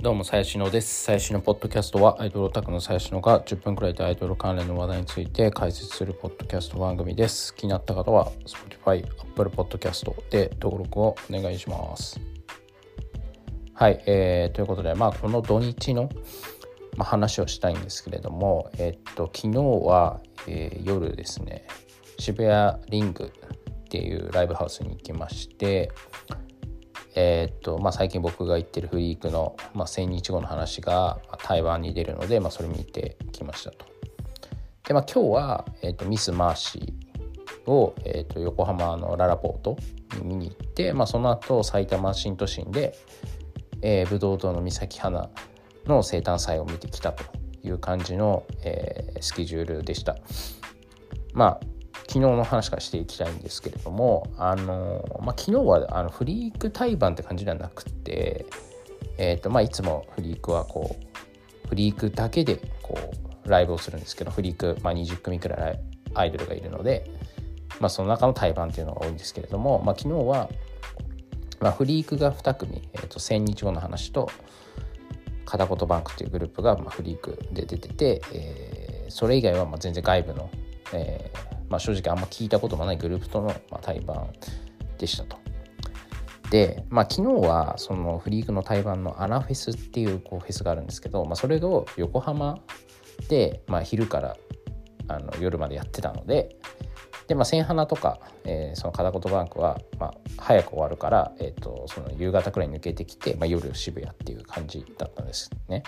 どうも、最新のです。最新のポッドキャストは、アイドルオタクの最新のが10分くらいでアイドル関連の話題について解説するポッドキャスト番組です。気になった方は、Spotify、Apple Podcast で登録をお願いします。はい、えー、ということで、まあ、この土日の、まあ、話をしたいんですけれども、えっと、昨日は、えー、夜ですね、渋谷リングっていうライブハウスに行きまして、えー、っとまあ、最近僕が言ってるフリークの、まあ、1000日後の話が台湾に出るので、まあ、それ見てきましたと。で、まあ、今日は、えー、っとミス・マーシーを、えー、っと横浜のララポートに見に行って、まあ、その後埼玉新都心で、えー、武道堂の三崎花の生誕祭を見てきたという感じの、えー、スケジュールでした。まあ昨日の話からしていきたいんですけれどもあの、まあ、昨日はあのフリーク対バンって感じではなくて、えーとまあ、いつもフリークはこうフリークだけでこうライブをするんですけどフリーク、まあ、20組くらいアイドルがいるので、まあ、その中の対バンっていうのが多いんですけれども、まあ、昨日は、まあ、フリークが2組、えー、と1000日後の話と片言バンクっていうグループがまあフリークで出てて、えー、それ以外はまあ全然外部の、えー、まあ、正直あんま聞いたこともないグループとの、ま対バンでしたと。で、まあ、昨日はそのフリークの対バンのアナフェスっていうこうフェスがあるんですけど、まあ、それを横浜で、まあ、昼からあの夜までやってたのでで、まあ、千花とか、えー、その片言バンクは、まあ、早く終わるから、えーと、その夕方くらいに抜けてきて、まあ、夜渋谷っていう感じだったんですね。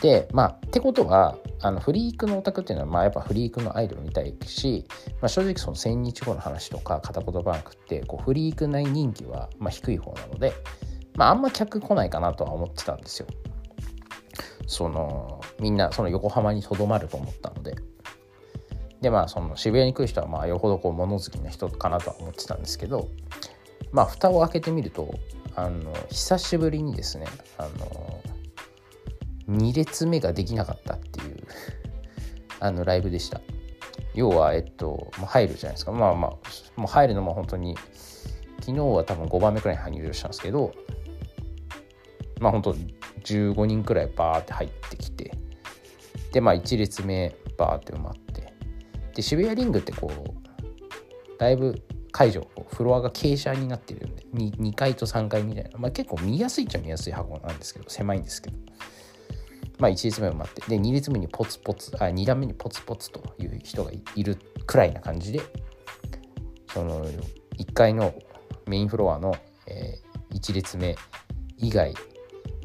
でまあってことはあのフリークのオタクっていうのは、まあ、やっぱフリークのアイドル見たいし、まあ、正直その1000日後の話とか片言バンクってこうフリーク内人気はまあ低い方なので、まあ、あんま客来ないかなとは思ってたんですよ。そのみんなその横浜にとどまると思ったので。でまあその渋谷に来る人はまあよほどこう物好きな人かなとは思ってたんですけどまあ蓋を開けてみるとあの久しぶりにですねあの2列目ができなかったっていう あのライブでした。要はえっともう入るじゃないですか。まあまあもう入るのも本当に昨日は多分5番目くらいに入場したんですけどまあ本当15人くらいバーって入ってきてでまあ1列目バーって埋まってで渋谷リングってこうだいぶ会場フロアが傾斜になってるんで 2, 2階と3階みたいな、まあ、結構見やすいっちゃ見やすい箱なんですけど狭いんですけど。まあ、1列目を待って。で2列目にポツポツあ2段目にポツポツという人がいるくらいな感じでその1階のメインフロアの、えー、1列目以外、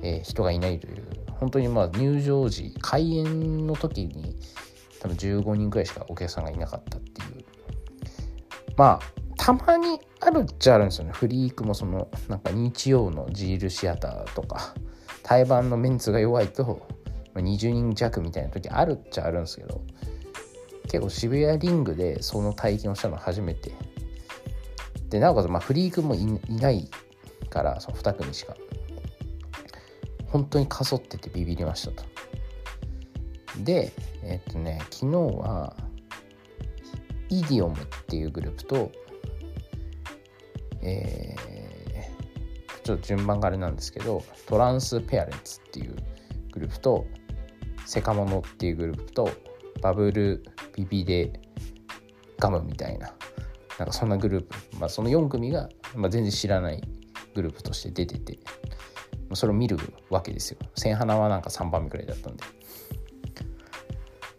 えー、人がいないという。本当にまあ入場時開演の時に多分15人くらいしかお客さんがいなかったっていう。まあたまにあるっちゃあるんですよね。フリークもそのなんか日曜のジールシアターとか対バンのメンツが弱いと20人弱みたいな時あるっちゃあるんですけど結構渋谷リングでその体験をしたの初めて。でなおかつまあフリークもいないからその2組しか。本当にかそっててビビりましたと。でえっとね昨日はイディオムっていうグループとえー、ちょっと順番があれなんですけどトランスペアレンツっていうグループとセカモノっていうグループとバブルビビデガムみたいななんかそんなグループ、まあ、その4組が、まあ、全然知らないグループとして出ててそれを見るわけですよ。千花はなんか3番目くらいだったんで。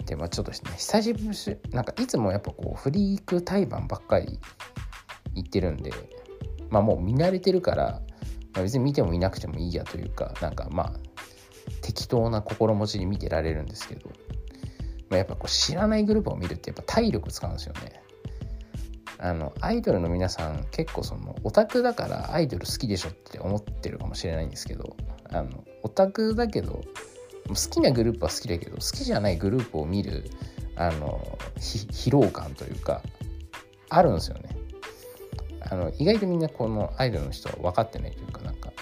でまあちょっとですね久しぶりなんかいつもやっぱこうフリーク対バンばっかり言ってるんでまあもう見慣れてるから、まあ、別に見てもいなくてもいいやというかなんかまあ適当な心持ちに見てられるんですけど、まあ、やっぱこう知らないグループを見るってやっぱ体力使うんですよね。あのアイドルの皆さん結構そのオタクだからアイドル好きでしょって思ってるかもしれないんですけどあのオタクだけど好きなグループは好きだけど好きじゃないグループを見るあの疲労感というかあるんですよね。あの意外とみんなこのアイドルの人は分かってないというかなんか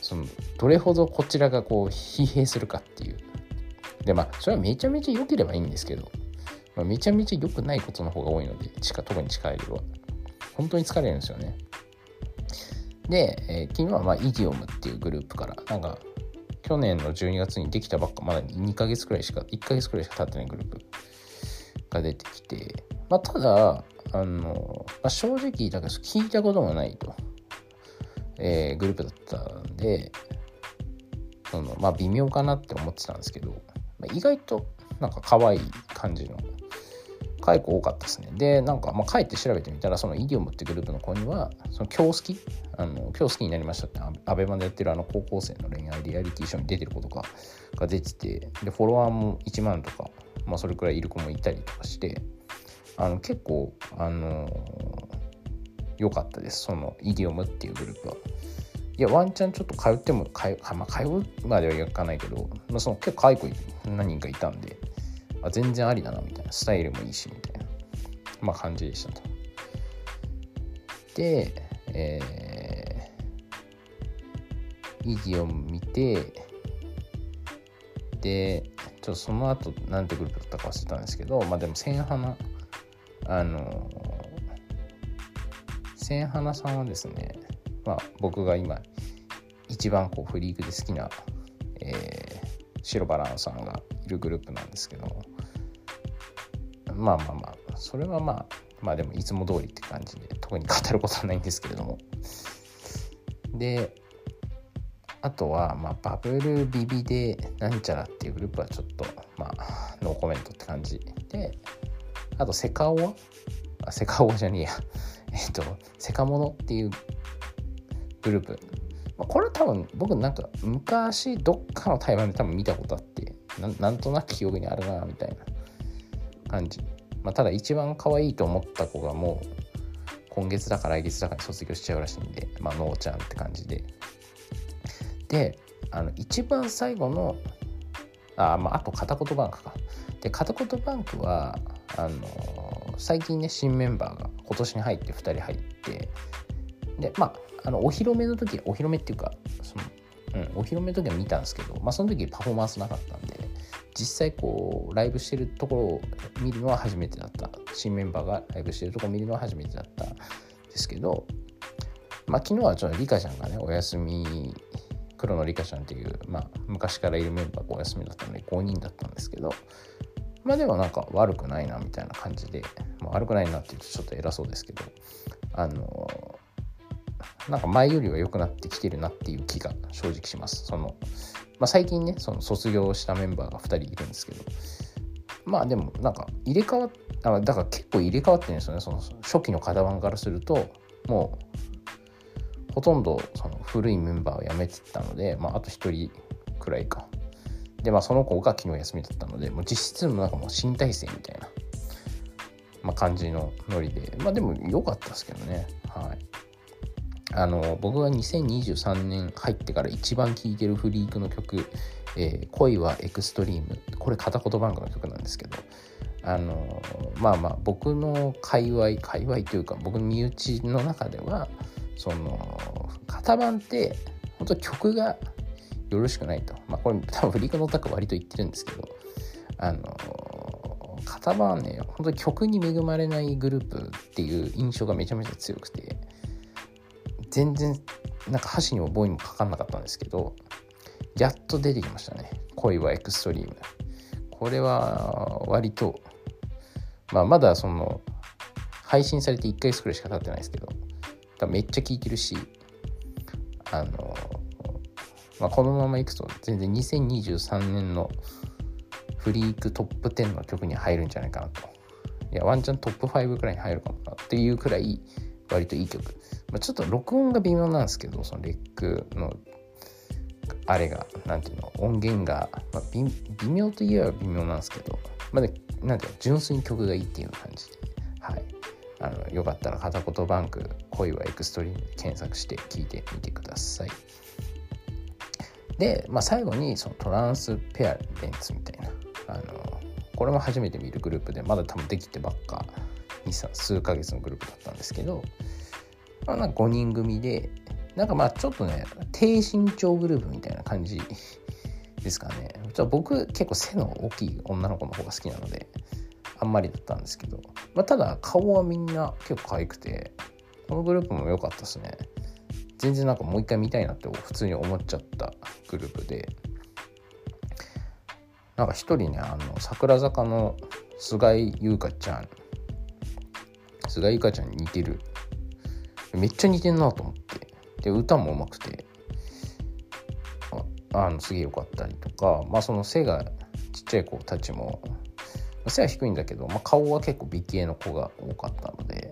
そのどれほどこちらがこう疲弊するかっていう。でまあそれはめちゃめちゃ良ければいいんですけど、まあ、めちゃめちゃ良くないことの方が多いので特に近いは。本当に疲れるんですよね。で、えー、昨日はまあイディオムっていうグループからなんか去年の12月にできたばっかまだ2ヶ月くらいしか1ヶ月くらいしか経ってないグループが出てきて、まあ、ただあの、まあ、正直だから聞いたこともないと、えー、グループだったんでそのまあ微妙かなって思ってたんですけど、まあ、意外となんか可愛い感じの解雇多かったですね。で、なんか、まあ、帰って調べてみたら、そのイディオムってグループの子には、その今日好き、あの今日好きになりましたって、アベマでやってるあの高校生の恋愛リアリティショーに出てる子とかが出てて、で、フォロワーも1万とか、まあ、それくらいいる子もいたりとかして、あの結構、あの良かったです、そのイディオムっていうグループは。いや、ワンチャンちょっと通っても、通,、まあ、通うまではいかないけど、まあ、その結構解雇何人かいたんで、あ全然ありだなみたいなスタイルもいいしみたいな、まあ、感じでしたと。で、えー、イディオン見てでちょっとその後なんてグループだったか忘れたんですけどまあでも千花あの千花さんはですねまあ僕が今一番こうフリークで好きな、えー、白バランさんがいるグループなんですけどまあまあまあそれはまあまあでもいつも通りって感じで特に語ることはないんですけれども。であとは、まあ、バブルビビでなんちゃらっていうグループはちょっとまあノーコメントって感じであとセカオワ？あセカオじゃねえや。えっとセカモノっていうグループ多分僕なんか昔どっかの台湾で多分見たことあってなんとなく記憶にあるなみたいな感じ、まあ、ただ一番可愛いと思った子がもう今月だか来月だかに卒業しちゃうらしいんでまあのーちゃんって感じで。であの一番最後のあ,、まあ、あと片言バンクか。で片言バンクはあの最近ね新メンバーが今年に入って2人入ってでまああのお披露目の時お披露目っていうかその、うん、お披露目の時は見たんですけど、まあ、その時パフォーマンスなかったんで実際こうライブしてるところを見るのは初めてだった。新メンバーがライブしてるところを見るのは初めてだったんですけどまあ昨日はちょっとリカちゃんがねお休み黒のリカちゃんっていう、まあ、昔からいるメンバーがお休みだったので5人だったんですけどまあでもなんか悪くないなみたいな感じで、まあ、悪くないなって言うとちょっと偉そうですけどあのなんか前よりは良くなってきてるなっていう気が正直します。そのまあ、最近ねその卒業したメンバーが2人いるんですけどまあでもなんか入れ替わっあだから結構入れ替わってるんですよね。その初期の型番からするともうほとんどその古いメンバーを辞めてたので、まあ、あと1人くらいか。でまあその子が昨日休みだったのでもう実質もなんかもう新体制みたいな、まあ、感じのノリでまあでも良かったですけどね。はい。あの僕が2023年入ってから一番聴いてるフリークの曲「えー、恋はエクストリーム」これ片言バンクの曲なんですけど。あのまあまあ僕の界隈界隈というか僕の身内の中ではその型番って本当曲がよろしくないと。まあこれ多分フリークのオタク割と言ってるんですけど。あの型番はね本当に曲に恵まれないグループっていう印象がめちゃめちゃ強くて。全然なんか箸にも棒にもかかんなかったんですけどやっと出てきましたね。恋はエクストリーム。これは割とまあまだその配信されて1ヶ月くらいしか経ってないですけどめっちゃ聴いてるしあの、まあ、このままいくと全然2023年のフリークトップ10の曲に入るんじゃないかなと。いやワンチャントップ5くらいに入るかもなっていうくらい割といい曲。まあ、ちょっと録音が微妙なんですけどそのレックのあれがなんていうの音源が、まあ、微妙といえば微妙なんですけど、まあ、ね、なんていうの純粋に曲がいいっていう感じで、はい、あのよかったら片言バンク恋はエクストリームで検索して聴いてみてください。で、まあ、最後にそのトランスペアレンツみたいな。あのこれも初めて見るグループでまだ多分できてばっか数ヶ月のグループだったんですけどまあ、なんか5人組で、なんかまあちょっとね、低身長グループみたいな感じ ですかね。ちょ僕結構背の大きい女の子の方が好きなので、あんまりだったんですけど、まあ、ただ顔はみんな結構可愛くて、このグループも良かったですね。全然なんかもう一回見たいなって普通に思っちゃったグループでなんか一人ねあの桜坂の菅井優香ちゃん菅井優香ちゃんに似てる。めっちゃ似てんなと思って。で歌もうまくて。あのすげえ良かったりとかまあその背がちっちゃい子たちも背は低いんだけど、まあ、顔は結構美形の子が多かったので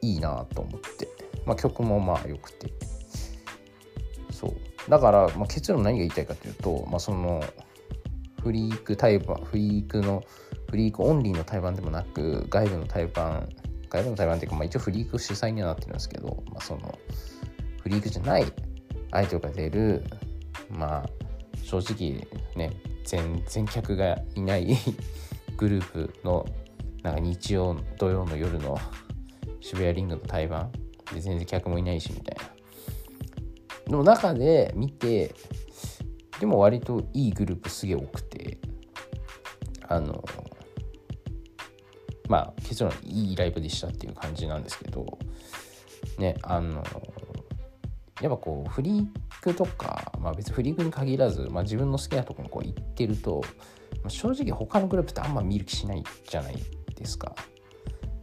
いいなと思って、まあ、曲もまあ良くて。そう。だから、まあ、結論何が言いたいかというと、まあ、そのフリーク対バンフリークのフリークオンリーの対バンでもなく外部の対バン外部の対バンっていうか、まあ、一応フリーク主催にはなってるんですけど、まあ、そのフリークじゃないアイドルが出るまあ正直ね全然客がいないグループのなんか日曜土曜の夜の渋谷リングの対バンで全然客もいないしみたいな。の中で見てでも割といいグループすげえ多くてあのまあ結論いいライブでしたっていう感じなんですけどねあのやっぱこうフリークとか、まあ、別にフリークに限らず、まあ、自分の好きなとこにこう行ってると、まあ、正直他のグループってあんま見る気しないじゃないですか。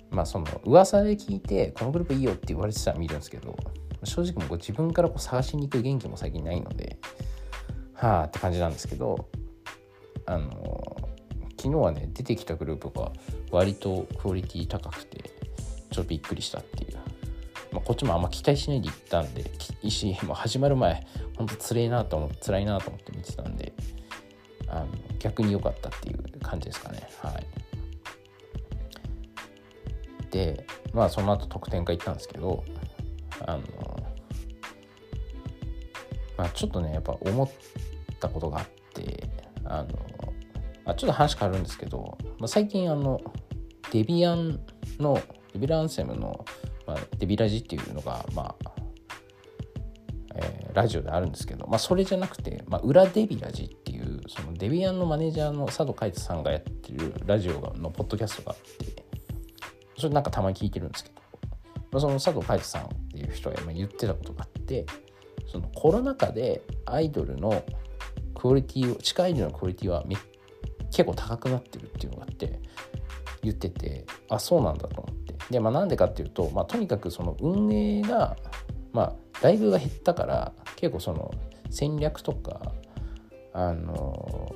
まあその噂で聞いてこのグループいいよって言われてたら見るんですけど正直もう自分からこう探しに行く元気も最近ないのではあって感じなんですけどあの昨日はね出てきたグループが割とクオリティ高くてちょっとびっくりしたっていう、まあ、こっちもあんま期待しないで行ったんで石も始まる前ほんとつれえなと思って辛いなと思って見てたんであの逆に良かったっていう感じですかね。はい。でまあその後得点会行ったんですけどあのまあちょっとねやっぱ思ったことがあってあのあちょっと話変わるんですけど、まあ、最近あのデビアンのデビラアンセムの、まあ、デビラジっていうのがまあ、ラジオであるんですけど、まあ、それじゃなくて、まあ、裏デビラジっていうそのデビアンのマネージャーの佐渡海人さんがやってるラジオのポッドキャストがあってそれなんかたまに聞いてるんですけど、まあ、その佐藤海人さんっていう人が言ってたことがあってそのコロナ禍でアイドルのクオリティを地下アイドルのクオリティはめっ結構高くなってるっていうのがあって言っててあそうなんだと思って。でまあなんでかっていうと、まあ、とにかくその運営がまあライブが減ったから結構その戦略とかあの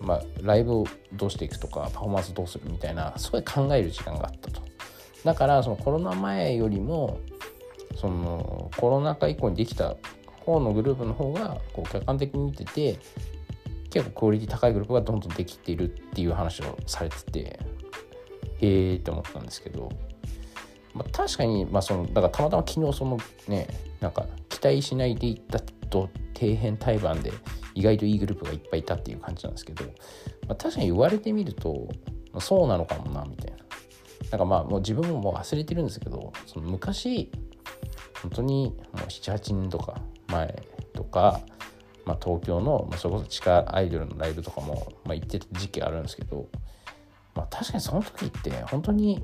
まあ、ライブをどうしていくとかパフォーマンスどうするみたいなすごい考える時間があったと。だからそのコロナ前よりもそのコロナ禍以降にできた方のグループの方がこう客観的に見てて結構クオリティ高いグループがどんどんできているっていう話をされててへえって思ったんですけど、まあ、確かにまあそのだからたまたま昨日そのねなんか期待しないでいったと底辺対バンで意外といいグループがいっぱいいたっていう感じなんですけど、まあ、確かに言われてみると、まあ、そうなのかもなみたいな。なんかまあもう自分ももう忘れてるんですけどその昔本当にもう78年とか前とか、まあ、東京の、まあ、それこそ地下アイドルのライブとかも、まあ、行ってた時期あるんですけど、まあ、確かにその時って本当に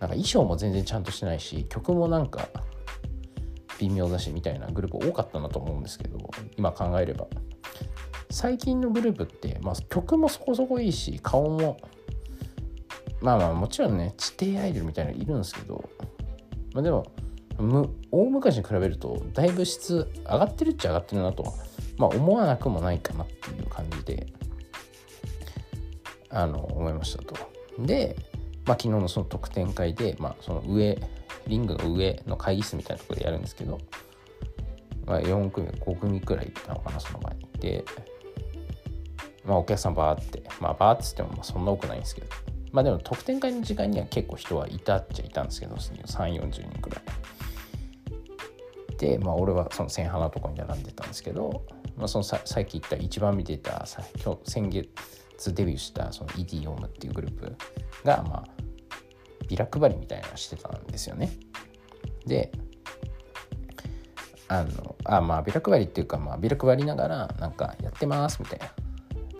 なんか衣装も全然ちゃんとしてないし曲もなんか微妙だしみたいなグループ多かったなと思うんですけど今考えれば。最近のグループって、まあ、曲もそこそこいいし顔もまあまあもちろんね地底アイドルみたいなのいるんですけど、まあ、でも大昔に比べるとだいぶ質上がってるっちゃ上がってるなと、まあ、思わなくもないかなっていう感じであの思いましたと。で、まあ、昨日のその特典会で、まあ、その上リングの上の会議室みたいなところでやるんですけど、まあ、4組5組くらい行ったのかなその前に。でまあお客さんバーってまあバーっつってもまあそんな多くないんですけど。まあでも特典会の時間には結構人はいたっちゃいたんですけど3 4 0人くらい。でまあ俺はその千花のとこに並んでたんですけど、まあ、そのささっき言った一番見てたさ今日先月デビューしたその EDOM っていうグループがまあビラ配りみたいなのしてたんですよね。であのあまあビラ配りっていうか、まあ、ビラ配りながらなんかやってますみたいな。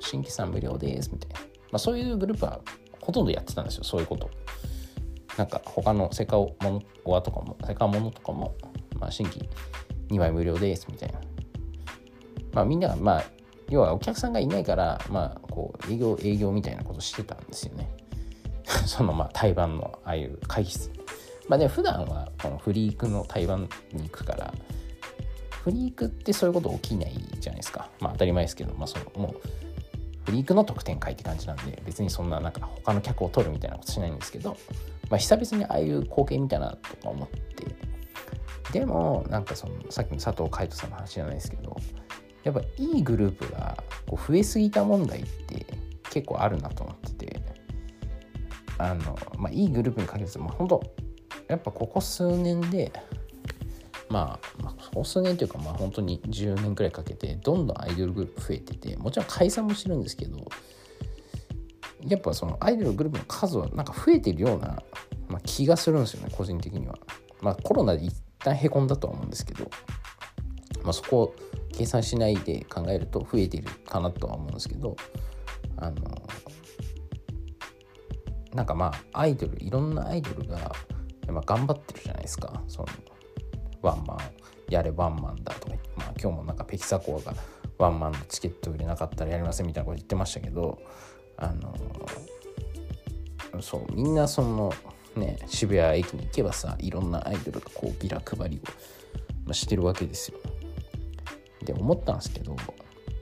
新規さん無料ですみたいな、まあ、そういうグループはほとんどやってたんですよそういうこと。なんか他のセカオモノアとかもセカモノとかも、まあ、新規2枚無料ですみたいな。まあみんながまあ要はお客さんがいないからまあこう営業営業みたいなことしてたんですよね。そのまあ対バンのああいう会議室。まあでも普段はこのフリークの対バンに行くからフリークってそういうこと起きないじゃないですか。まあ当たり前ですけどまあそのもうフリークの得点会って感じなんで別にそんななんか他の客を取るみたいなことしないんですけど、まあ、久々にああいう光景見たなとか思ってでもなんかそのさっきの佐藤海人さんの話じゃないですけどやっぱいいグループがこう増えすぎた問題って結構あるなと思っててあの、まあ、いいグループに限らず、まあ、本当やっぱここ数年でまあ、まあ、ここ数年というかまあ本当に10年くらいかけてどんどんアイドルグループ増えててもちろん解散もしてるんですけどやっぱそのアイドルグループの数はなんか増えてるような、まあ、気がするんですよね個人的には。まあコロナで旦へこんだとは思うんですけど、まあ、そこを計算しないで考えると増えてるかなとは思うんですけどあのなんかまあアイドルいろんなアイドルがま頑張ってるじゃないですか。そのワンマンやれワンマンだとかまあ、今日もなんかペキサコアがワンマンのチケット売れなかったらやりませんみたいなこと言ってましたけどあのそうみんなそのね渋谷駅に行けばさいろんなアイドルがこうビラ配りを、ま、してるわけですよ。で思ったんですけど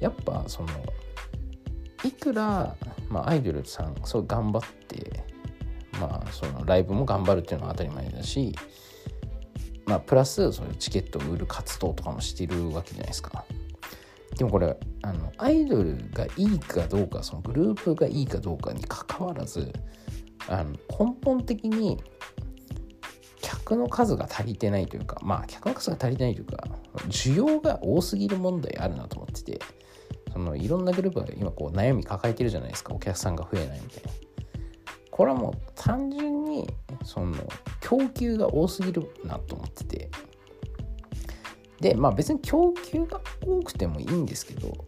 やっぱそのいくら、まあ、アイドルさんそう頑張ってまあそのライブも頑張るっていうのは当たり前だしまあプラスそういうチケットを売る活動とかもしてるわけじゃないですか。でもこれあのアイドルがいいかどうかそのグループがいいかどうかにかかわらずあの根本的に客の数が足りてないというかまあ客の数が足りてないというか需要が多すぎる問題あるなと思っててそのいろんなグループが今こう悩み抱えてるじゃないですかお客さんが増えないみたいな。これはもう単純にその供給が多すぎるなと思ってて。でまあ別に供給が多くてもいいんですけど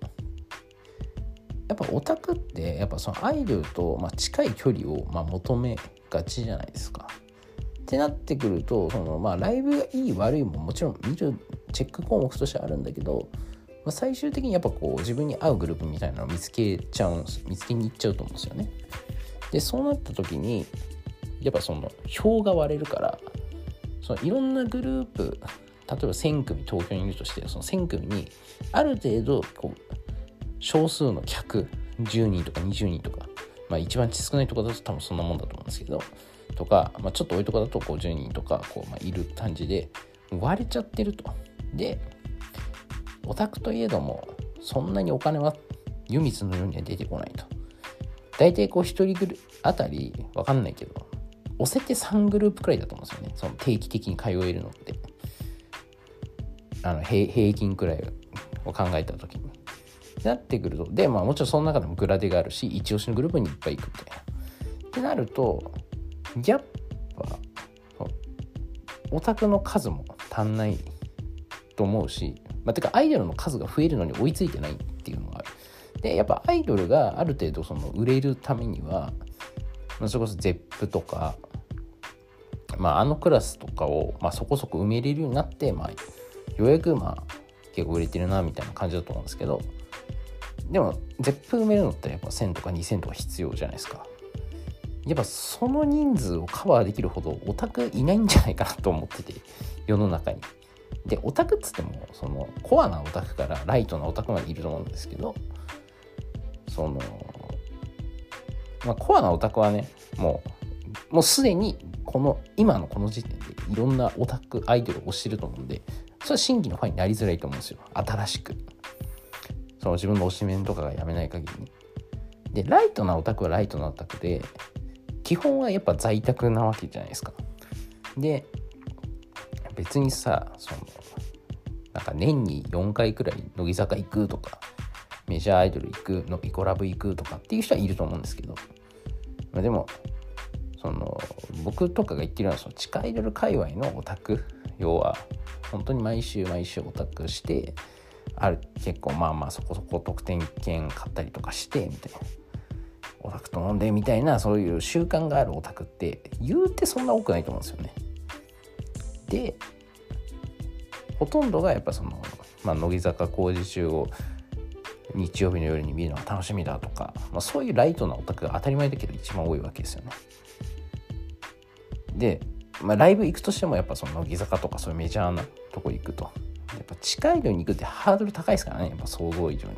やっぱオタクってやっぱそのアイドルとま近い距離をま求めがちじゃないですか。ってなってくるとそのまあライブがいい悪いももちろん見るチェック項目としてあるんだけど、まあ、最終的にやっぱこう自分に合うグループみたいなのを見つけちゃうん見つけに行っちゃうと思うんですよね。でそうなった時にやっぱその票が割れるからそのいろんなグループ例えば1000組東京にいるとしてその1000組にある程度こう少数の客10人とか20人とか、まあ、一番少ないところだと多分そんなもんだと思うんですけどとか、まあ、ちょっと多いところだと50人とかこう、まあ、いる感じで割れちゃってると。でオタクといえどもそんなにお金は湯水のようには出てこないと。大体こう1人ぐるあたり分かんないけど押せて3グループくらいだと思うんですよねその定期的に通えるのってあの平均くらいを考えた時になってくるとでまあもちろんその中でもグラデがあるし一押しのグループにいっぱい行くみたいな。ってなるとやっぱオタクの数も足んないと思うし、まあ、てかアイドルの数が増えるのに追いついてないっていうのがある。でやっぱアイドルがある程度その売れるためには、まあ、それこそ ZEP とか、まあ、あのクラスとかを、まあ、そこそこ埋めれるようになって、まあ、ようやくまあ結構売れてるなみたいな感じだと思うんですけどでも絶プ埋めるのってやっぱ1000とか2000とか必要じゃないですか。やっぱその人数をカバーできるほどオタクいないんじゃないかなと思ってて世の中に。でオタクっつってもそのコアなオタクからライトなオタクまでいると思うんですけどそのまあコアなオタクはねもうもうすでにこの今のこの時点でいろんなオタクアイドルを推してると思うんでそれは新規のファンになりづらいと思うんですよ。新しく。その自分の推しメンとかがやめない限りに。で、ライトなオタクはライトなオタクで、基本はやっぱ在宅なわけじゃないですか。で、別にさ、その、なんか年に4回くらい乃木坂行くとか、メジャーアイドル行くの、イコラブ行くとかっていう人はいると思うんですけど、まあ、でも、その僕とかが言ってるのはその地下アイドル界隈のオタク要は本当に毎週毎週オタクしてある結構まあまあそこそこ得点券買ったりとかしてみたいなオタクと飲んでみたいなそういう習慣があるオタクって言うてそんな多くないと思うんですよね。でほとんどがやっぱその、まあ、乃木坂工事中を日曜日の夜に見るのが楽しみだとか、まあ、そういうライトなオタクが当たり前だけど一番多いわけですよね。で、まあ、ライブ行くとしてもやっぱその乃木坂とかそういうメジャーなとこ行くとやっぱ近いのに行くってハードル高いですからね。やっぱ想像以上に。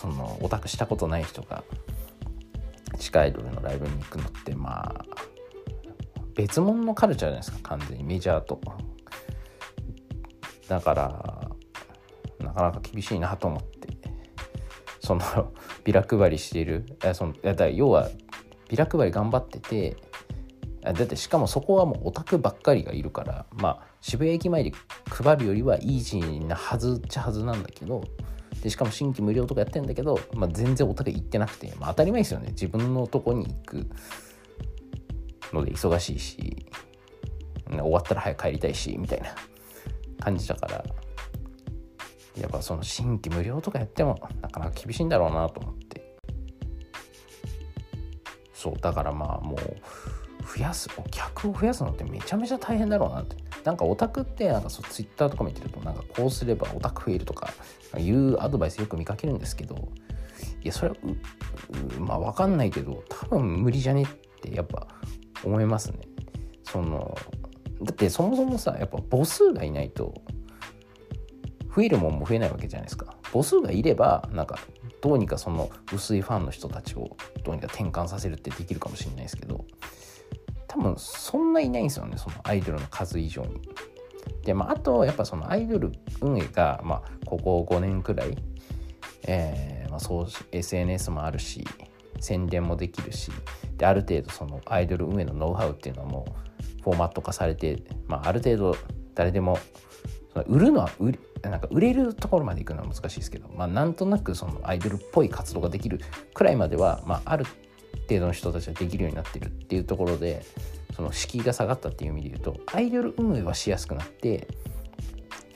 そのオタクしたことない人が地下アイドルのライブに行くのってまあ別物のカルチャーじゃないですか。完全に。メジャーと。だからなかなか厳しいなと思って。そのビラ配りしている。そのだ要はビラ配り頑張っててだってしかもそこはもうオタクばっかりがいるからまあ渋谷駅前で配るよりはイージーなはずっちゃはずなんだけどでしかも新規無料とかやってんだけど、まあ、全然オタク行ってなくて、まあ、当たり前ですよね。自分のとこに行くので忙しいし終わったら早く帰りたいしみたいな感じだからやっぱその新規無料とかやってもなかなか厳しいんだろうなと思って。そうだからまあもう増やすお客を増やすのってめちゃめちゃ大変だろうなって。なんかオタクってなんかそうツイッターとか見てるとなんかこうすればオタク増えるとかいうアドバイスよく見かけるんですけどいやそれはまあ分かんないけど多分無理じゃねってやっぱ思いますね。そのだってそもそもさやっぱ母数がいないと増えるもんも増えないわけじゃないですか。母数がいればなんかどうにかその薄いファンの人たちをどうにか転換させるってできるかもしれないですけど多分そんないないんですよねそのアイドルの数以上に。でまあ、あとやっぱそのアイドル運営が、まあ、ここ5年くらい、えーまあ、そう SNS もあるし宣伝もできるしである程度そのアイドル運営のノウハウっていうのもフォーマット化されて、まあ、ある程度誰でもその売るのは売なんか売れるところまで行くのは難しいですけど、まあ、なんとなくそのアイドルっぽい活動ができるくらいまでは、まあ、ある程度の人たちはできるようになってるっていうところでその敷居が下がったっていう意味で言うとアイドル運営はしやすくなって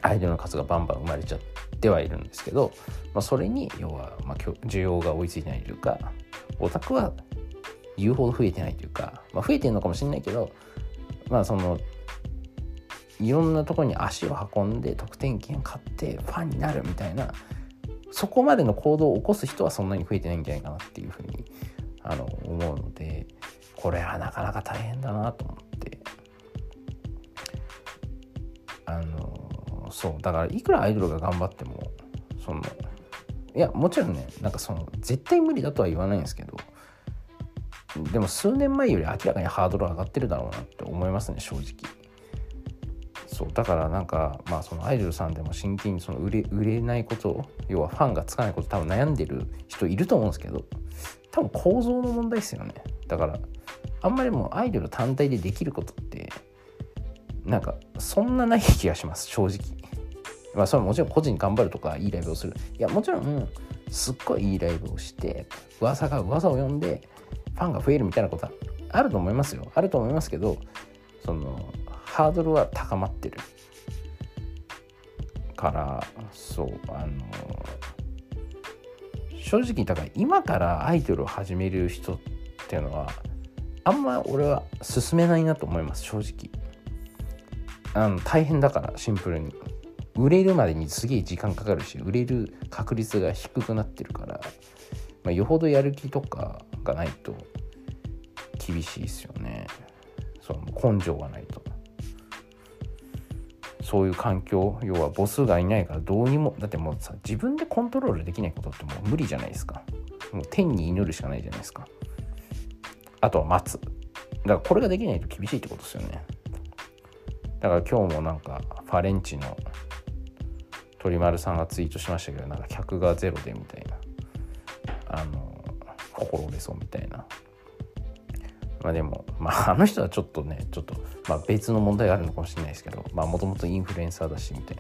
アイドルの数がバンバン生まれちゃってはいるんですけど、まあ、それに要はま需要が追いついてないというかオタクは言うほど増えてないというか、まあ、増えてるのかもしれないけどまあそのいろんなとこに足を運んで得点券買ってファンになるみたいなそこまでの行動を起こす人はそんなに増えてないんじゃないかなっていうふうにあの思うのでこれはなかなか大変だなと思って。あのそうだからいくらアイドルが頑張ってもそのいやもちろんねなんかその絶対無理だとは言わないんですけどでも数年前より明らかにハードル上がってるだろうなって思いますね正直。そうだからなんかまあそのアイドルさんでも真剣にその売れ売れないこと要はファンがつかないこと多分悩んでる人いると思うんですけど多分構造の問題ですよね。だからあんまりもうアイドル単体でできることってなんかそんなない気がします正直。まあそれはもちろん個人頑張るとかいいライブをする。いやもちろんすっごいいいライブをして噂が噂を呼んでファンが増えるみたいなことはあると思いますよ。あると思いますけどそのハードルは高まってるからそうあの正直だから今からアイドルを始める人っていうのはあんま俺は進めないなと思います正直。あの大変だからシンプルに売れるまでにすげえ時間かかるし売れる確率が低くなってるから、まあ、よほどやる気とかがないと厳しいですよね。その根性がないと。そういう環境要は母数がいないからどうにもだってもうさ自分でコントロールできないことってもう無理じゃないですか。もう天に祈るしかないじゃないですか。あとは待つ。だからこれができないと厳しいってことですよね。だから今日もなんかファレンチの鳥丸さんがツイートしましたけどなんか客がゼロでみたいな。あの心折れそうみたいな。まあでも、まあ、あの人はちょっとねちょっと、まあ、別の問題があるのかもしれないですけどまあもともとインフルエンサーだしみたい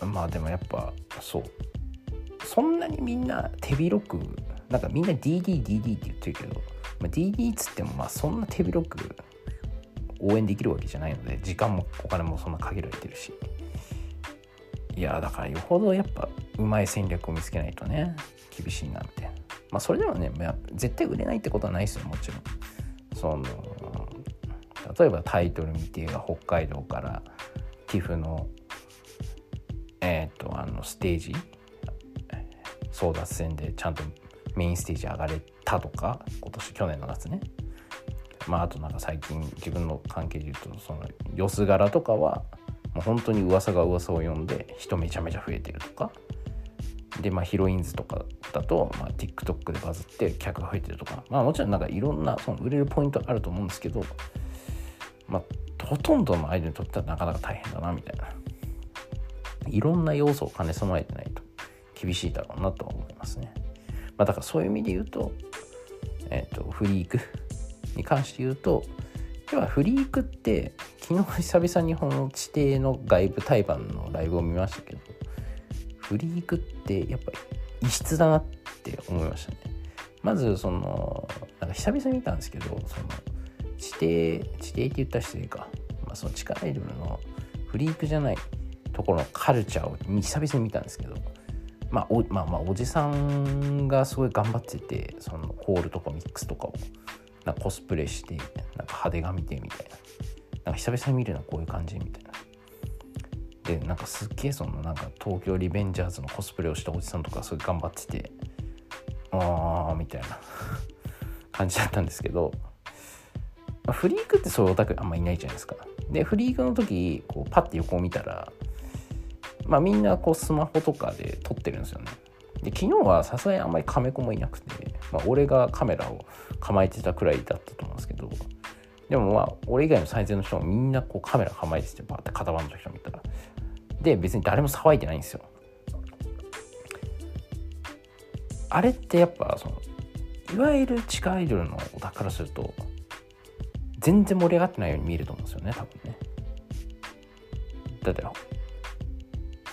な。まあでもやっぱそう。そんなにみんな手広くなんかみんな DDDD DD って言ってるけど、まあ、DD っつってもまあそんな手広く応援できるわけじゃないので時間もお金もそんな限られてるし。いやだからよほどやっぱうまい戦略を見つけないとね厳しいなみたいなまあそれでもね、まあ、絶対売れないってことはないですよもちろん。その例えばタイトル見てが北海道から TIFF のえっ、とあのステージ争奪戦でちゃんとメインステージ上がれたとか今年去年の夏ね。まああとなんか最近自分の関係で言うとそのよす柄とかはもう本当に噂が噂を読んで人めちゃめちゃ増えてるとか。でまあヒロインズとかだと、まあ、TikTok でバズって客が増えてるとかまあもちろんなんかいろんなその売れるポイントあると思うんですけどまあほとんどのアイドルにとってはなかなか大変だなみたいないろんな要素を兼ね備えてないと厳しいだろうなとは思いますね。まあ、だからそういう意味で言うと、えっ、ー、と、フリークに関して言うと、要はフリークって昨日久々にこの地底の外部対バンのライブを見ましたけどフリークってやっぱり異質だなって思いましたね。まずそのなんか久々に見たんですけどその地底地底って言ったら失礼か、まあ、その地下アイドルのフリークじゃないところのカルチャーを久々に見たんですけどまあおまあまあおじさんがすごい頑張っててそのホールとかミックスとかをなんかコスプレしてなんか派手が見てみたいな。なんか久々に見るのはこういう感じみたいな。でなんかすっげえそのなんか東京リベンジャーズのコスプレをしたおじさんとかすごい頑張っててああみたいな 感じだったんですけど、まあ、フリークってそういうオタクあんまいないじゃないですか。でフリークの時こうパッて横を見たらまあみんなこうスマホとかで撮ってるんですよね。で昨日はさすがにあんまりカメ子もいなくて、まあ、俺がカメラを構えてたくらいだったと思うんですけどでもまあ俺以外の最善の人もみんなこうカメラ構えててバーって片番の人で別に誰も騒いでないんですよ。あれってやっぱそのいわゆる地下アイドルのオタからすると全然盛り上がってないように見えると思うんですよね多分ね。だって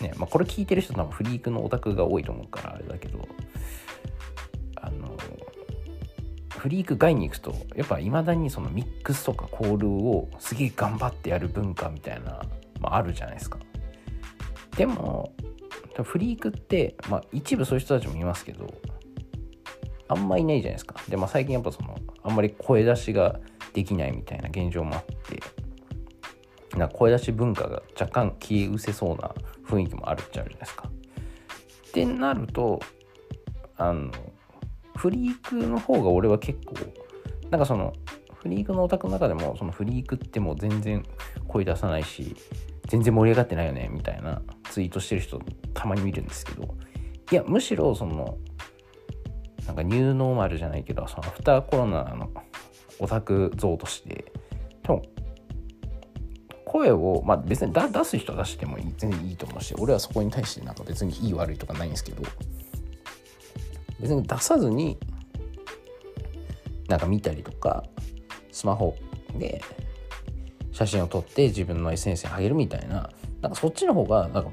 ねまあこれ聞いてる人多分フリークのオタクが多いと思うからあれだけどあのフリーク外に行くとやっぱいまだにそのミックスとかコールをすげえ頑張ってやる文化みたいな、まあ、あるじゃないですか。でもフリークって、まあ、一部そういう人たちもいますけどあんまいないじゃないですかで、まあ、最近やっぱそのあんまり声出しができないみたいな現状もあってな声出し文化が若干消え失せそうな雰囲気もあるっちゃあるじゃないですか。ってなるとあのフリークの方が俺は結構なんかそのフリークのオタクの中でもそのフリークってもう全然声出さないし全然盛り上がってないよねみたいなツイートしてる人たまに見るんですけどいやむしろそのなんかニューノーマルじゃないけどそのアフターコロナのオタク像として多分声を、まあ、別に出す人は出してもいい全然いいと思うし俺はそこに対してなんか別にいい悪いとかないんですけど別に出さずになんか見たりとかスマホで写真を撮って自分の SNS に上げるみたいななんかそっちの方がなんか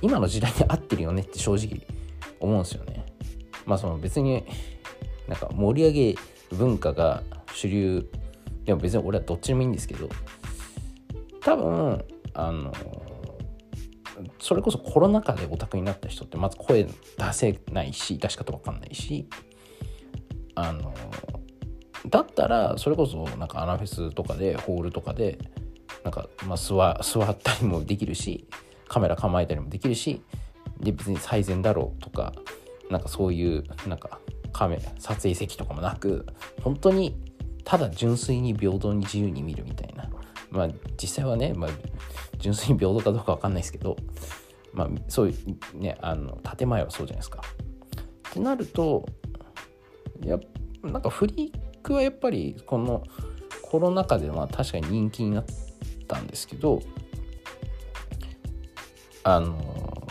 今の時代に合ってるよねって正直思うんですよね。まあその別になんか盛り上げ文化が主流でも別に俺はどっちでもいいんですけど多分あのそれこそコロナ禍でオタクになった人ってまず声出せないし出し方わかんないしあのだったらそれこそなんかアナフェスとかでホールとかでなんかまあ座座ったりもできるしカメラ構えたりもできるしで別に最善だろうとかなんかそういうなんかカメラ撮影席とかもなく本当にただ純粋に平等に自由に見るみたいなまあ実際はね、まあ、純粋に平等かどうか分かんないですけど、まあ、そういうねあの建前はそうじゃないですか。ってなるとやなんかフリークはやっぱりこのコロナ禍では確かに人気になってたんですけどあの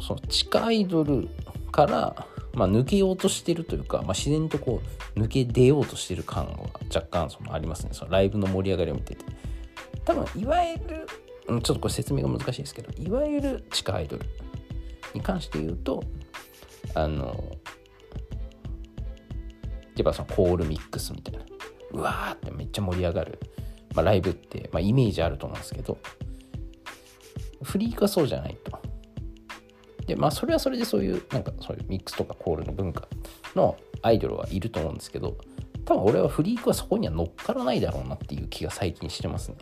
その地下アイドルから、まあ、抜けようとしてるというか、まあ、自然とこう抜け出ようとしてる感は若干そのありますね。そのライブの盛り上がりを見てて。多分いわゆる、ちょっとこれ説明が難しいですけどいわゆる地下アイドルに関して言うとあのやっぱそのコールミックスみたいなうわーってめっちゃ盛り上がる、まあ、ライブって、まあ、イメージあると思うんですけどフリークはそうじゃないとでまあそれはそれでそういうなんかそういうミックスとかコールの文化のアイドルはいると思うんですけど多分俺はフリークはそこには乗っからないだろうなっていう気が最近してますね。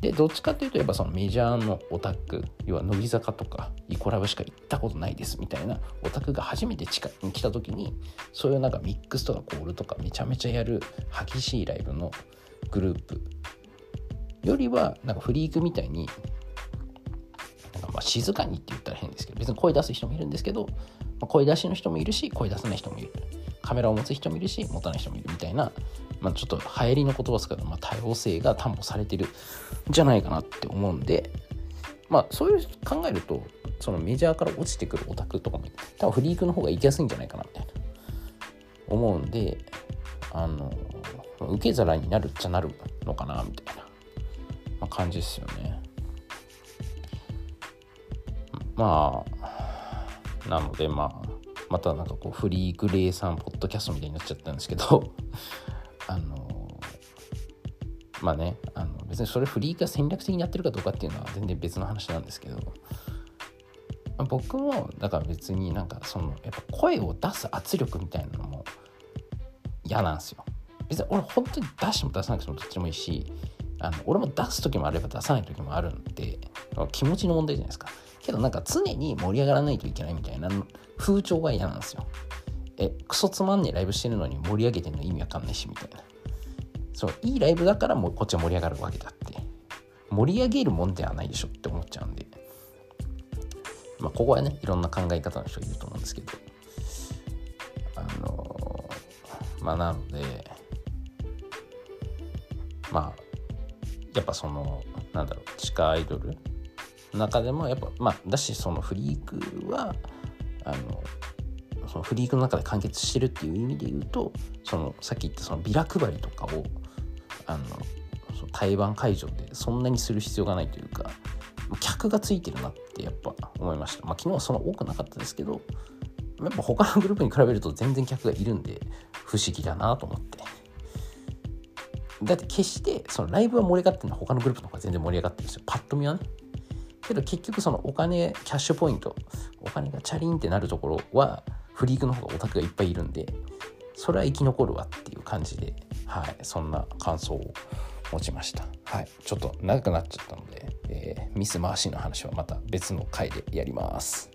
でどっちかっていうとやっぱそのメジャーのオタク要は乃木坂とかイコラブしか行ったことないですみたいなオタクが初めて近くに来た時にそういうなんかミックスとかコールとかめちゃめちゃやる激しいライブのグループよりはなんかフリークみたいにまあ静かにって言ったら変ですけど別に声出す人もいるんですけど、ま、声出しの人もいるし声出さない人もいる。カメラを持つ人もいるし持たない人もいるみたいな、まあ、ちょっと流行りの言葉ですけど、まあ、多様性が担保されてるんじゃないかなって思うんでまあそういう考えるとそのメジャーから落ちてくるオタクとかも多分フリークの方が行きやすいんじゃないかなみたいな思うんであの受け皿になるっちゃなるのかなみたいな、まあ、感じですよね。まあなのでまあまたなんかこうフリークレイさんポッドキャストみたいになっちゃったんですけど あのまあねあの別にそれフリーが戦略的にやってるかどうかっていうのは全然別の話なんですけど、僕もだから別になんかそのやっぱ声を出す圧力みたいなのも嫌なんですよ。別に俺本当に出しても出さなくてもどっちでもいいしあの俺も出す時もあれば出さない時もあるんで気持ちの問題じゃないですか。けどなんか常に盛り上がらないといけないみたいな風潮が嫌なんですよ。えクソつまんねえライブしてるのに盛り上げてんの意味わかんないしみたいな。そういいライブだからもうこっちは盛り上がるわけだって。盛り上げるもんではないでしょって思っちゃうんで。まあここはねいろんな考え方の人いると思うんですけど。まあなのでまあやっぱそのなんだろう地下アイドルの中でもやっぱまあだしそのフリークはあのそのフリークの中で完結してるっていう意味で言うとそのさっき言ったそのビラ配りとかをあのその対バン会場でそんなにする必要がないというか客がついてるなってやっぱ思いました。まあ、昨日はその多くなかったですけどやっぱ他のグループに比べると全然客がいるんで不思議だなと思って。だって決してそのライブは盛り上がってるのは他のグループの方が全然盛り上がってるんですよ。パッと見はね。けど結局そのお金、キャッシュポイント、お金がチャリンってなるところはフリークの方がオタクがいっぱいいるんで、それは生き残るわっていう感じで、はい、そんな感想を持ちました。はい、ちょっと長くなっちゃったので、えー、ミス・マーシーの話はまた別の回でやります。